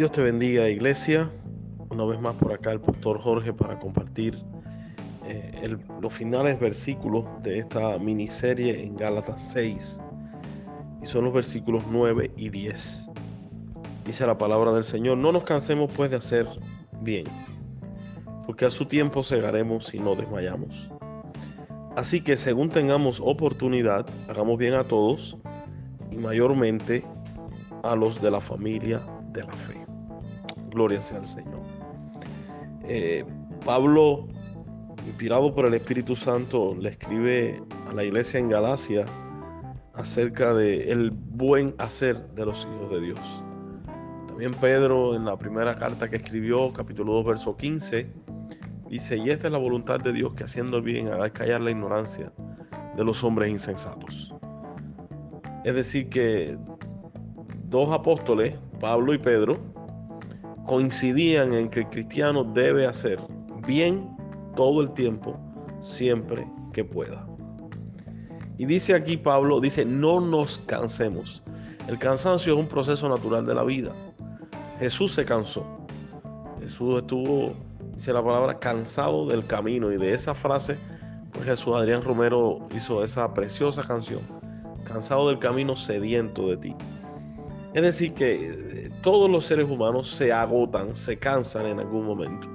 Dios te bendiga, iglesia. Una vez más por acá el pastor Jorge para compartir eh, los finales versículos de esta miniserie en Gálatas 6. Y son los versículos 9 y 10. Dice la palabra del Señor, no nos cansemos pues de hacer bien, porque a su tiempo segaremos y no desmayamos. Así que según tengamos oportunidad, hagamos bien a todos y mayormente a los de la familia de la fe. Gloria sea al Señor. Eh, Pablo, inspirado por el Espíritu Santo, le escribe a la iglesia en Galacia acerca de el buen hacer de los hijos de Dios. También Pedro en la primera carta que escribió, capítulo 2, verso 15, dice, y esta es la voluntad de Dios que haciendo bien haga callar la ignorancia de los hombres insensatos. Es decir, que dos apóstoles, Pablo y Pedro, coincidían en que el cristiano debe hacer bien todo el tiempo, siempre que pueda. Y dice aquí Pablo, dice, no nos cansemos. El cansancio es un proceso natural de la vida. Jesús se cansó. Jesús estuvo, dice la palabra, cansado del camino. Y de esa frase, pues Jesús Adrián Romero hizo esa preciosa canción. Cansado del camino, sediento de ti. Es decir, que eh, todos los seres humanos se agotan, se cansan en algún momento.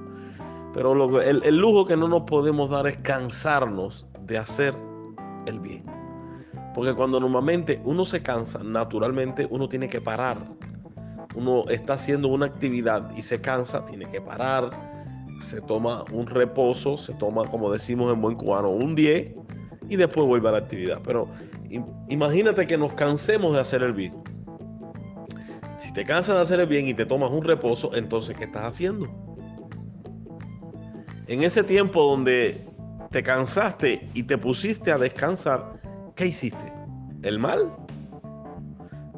Pero el, lujo que no nos podemos dar es cansarnos de hacer el bien. Porque cuando normalmente uno se cansa, naturalmente uno tiene que parar. Uno está haciendo una actividad y se cansa, tiene que parar. Se toma un reposo, se toma, como decimos en buen cubano, un 10 y después vuelve a la actividad. Pero imagínate que nos cansemos de hacer el bien si te cansas de hacer el bien y te tomas un reposo, entonces ¿qué estás haciendo? En ese tiempo donde te cansaste y te pusiste a descansar, ¿qué hiciste? ¿El mal?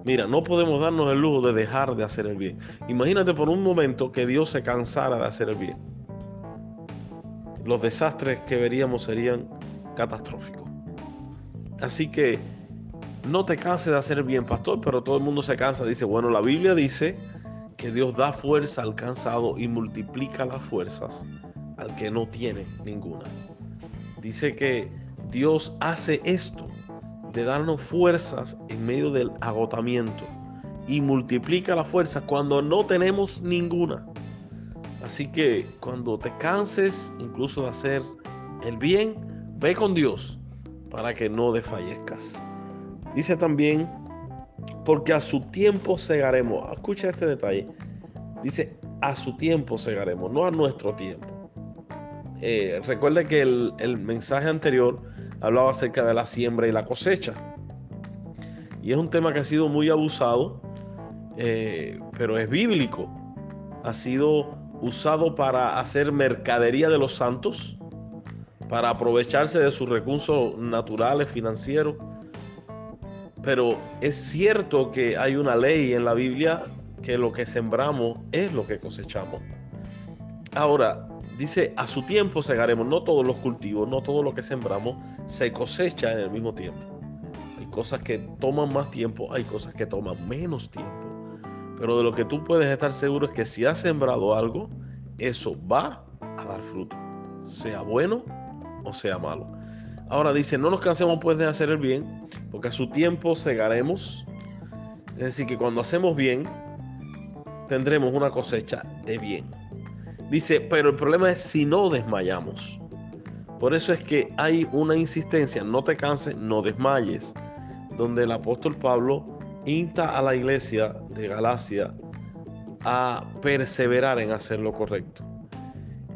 Mira, no podemos darnos el lujo de dejar de hacer el bien. Imagínate por un momento que Dios se cansara de hacer el bien. Los desastres que veríamos serían catastróficos. Así que no te canses de hacer bien, pastor, pero todo el mundo se cansa. Dice, bueno, la Biblia dice que Dios da fuerza al cansado y multiplica las fuerzas al que no tiene ninguna. Dice que Dios hace esto de darnos fuerzas en medio del agotamiento y multiplica la fuerza cuando no tenemos ninguna. Así que cuando te canses incluso de hacer el bien, ve con Dios para que no desfallezcas. Dice también, porque a su tiempo segaremos. Escucha este detalle. Dice, a su tiempo segaremos, no a nuestro tiempo. Eh, recuerde que el, mensaje anterior hablaba acerca de la siembra y la cosecha. Y es un tema que ha sido muy abusado, eh, pero es bíblico. Ha sido usado para hacer mercadería de los santos, para aprovecharse de sus recursos naturales, financieros pero es cierto que hay una ley en la Biblia que lo que sembramos es lo que cosechamos. Ahora, dice, a su tiempo segaremos, no todos los cultivos, no todo lo que sembramos se cosecha en el mismo tiempo. Hay cosas que toman más tiempo, hay cosas que toman menos tiempo. Pero de lo que tú puedes estar seguro es que si has sembrado algo, eso va a dar fruto, sea bueno o sea malo. Ahora dice, no nos cansemos pues de hacer el bien, porque a su tiempo segaremos. Es decir, que cuando hacemos bien, tendremos una cosecha de bien. Dice, pero el problema es si no desmayamos. Por eso es que hay una insistencia, no te canses, no desmayes, donde el apóstol Pablo insta a la iglesia de Galacia a perseverar en hacer lo correcto.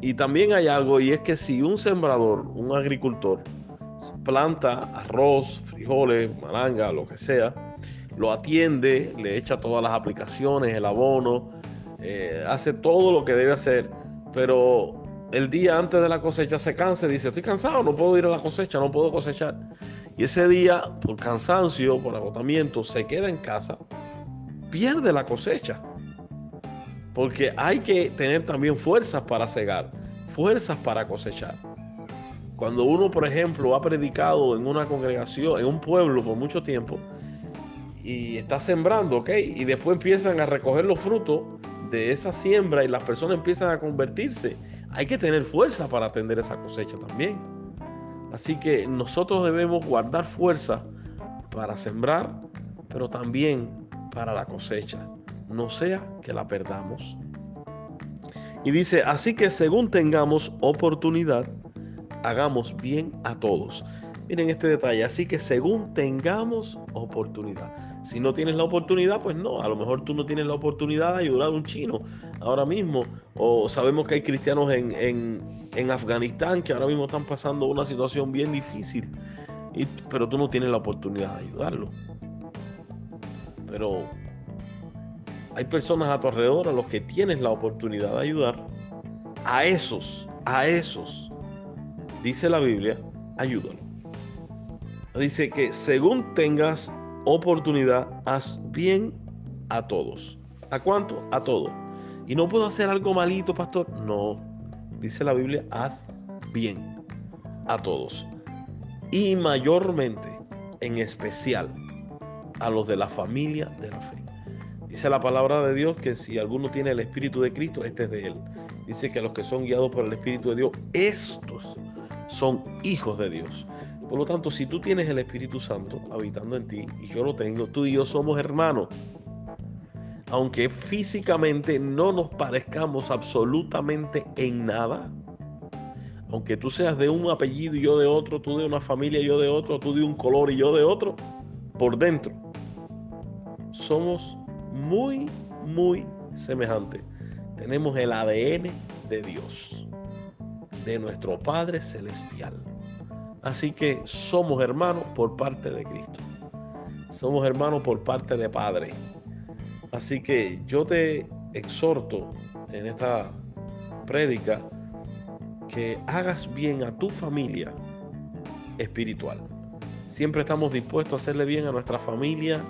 Y también hay algo, y es que si un sembrador, un agricultor, planta arroz, frijoles, malanga, lo que sea, lo atiende, le echa todas las aplicaciones, el abono, eh, hace todo lo que debe hacer, pero el día antes de la cosecha se cansa y dice, estoy cansado, no puedo ir a la cosecha, no puedo cosechar. Y ese día, por cansancio, por agotamiento, se queda en casa, pierde la cosecha. Porque hay que tener también fuerzas para cegar, fuerzas para cosechar. Cuando uno, por ejemplo, ha predicado en una congregación, en un pueblo por mucho tiempo, y está sembrando, ¿ok? Y después empiezan a recoger los frutos, de esa siembra y las personas empiezan a convertirse, hay que tener fuerza para atender esa cosecha también. Así que nosotros debemos guardar fuerza para sembrar, pero también para la cosecha, no sea que la perdamos. Y dice, así que según tengamos oportunidad, hagamos bien a todos. Miren este detalle, así que según tengamos oportunidad. Si no tienes la oportunidad, pues no, a lo mejor tú no tienes la oportunidad de ayudar a un chino ahora mismo. O sabemos que hay cristianos en, en, Afganistán que ahora mismo están pasando una situación bien difícil, y, pero tú no tienes la oportunidad de ayudarlo. Pero hay personas a tu alrededor a los que tienes la oportunidad de ayudar. A esos, a esos, dice la Biblia, ayúdalo. Dice que según tengas oportunidad, haz bien a todos. ¿A cuánto? A todos. Y no puedo hacer algo malito, pastor. No. Dice la Biblia, haz bien a todos. Y mayormente, en especial, a los de la familia de la fe. Dice la palabra de Dios que si alguno tiene el Espíritu de Cristo, este es de él. Dice que los que son guiados por el Espíritu de Dios, estos son hijos de Dios. Por lo tanto, si tú tienes el Espíritu Santo habitando en ti y yo lo tengo, tú y yo somos hermanos. Aunque físicamente no nos parezcamos absolutamente en nada, aunque tú seas de un apellido y yo de otro, tú de una familia y yo de otro, tú de un color y yo de otro, por dentro somos muy, muy semejantes. Tenemos el ADN de Dios, de nuestro Padre Celestial. Así que somos hermanos por parte de Cristo. Somos hermanos por parte de Padre. Así que yo te exhorto en esta prédica que hagas bien a tu familia espiritual. Siempre estamos dispuestos a hacerle bien a nuestra familia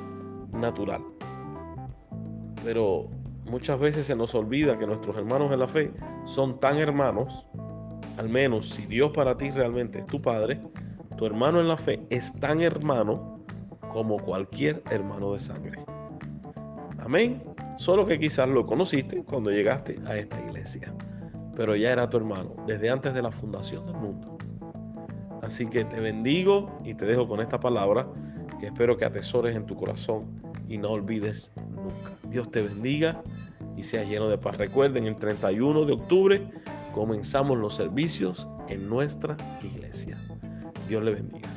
natural. Pero muchas veces se nos olvida que nuestros hermanos en la fe son tan hermanos al menos si Dios para ti realmente es tu Padre, tu hermano en la fe es tan hermano como cualquier hermano de sangre. Amén. Solo que quizás lo conociste cuando llegaste a esta iglesia, pero ya era tu hermano desde antes de la fundación del mundo. Así que te bendigo y te dejo con esta palabra que espero que atesores en tu corazón y no olvides nunca. Dios te bendiga y seas lleno de paz. Recuerden, el 31 de octubre comenzamos los servicios en nuestra iglesia. Dios le bendiga.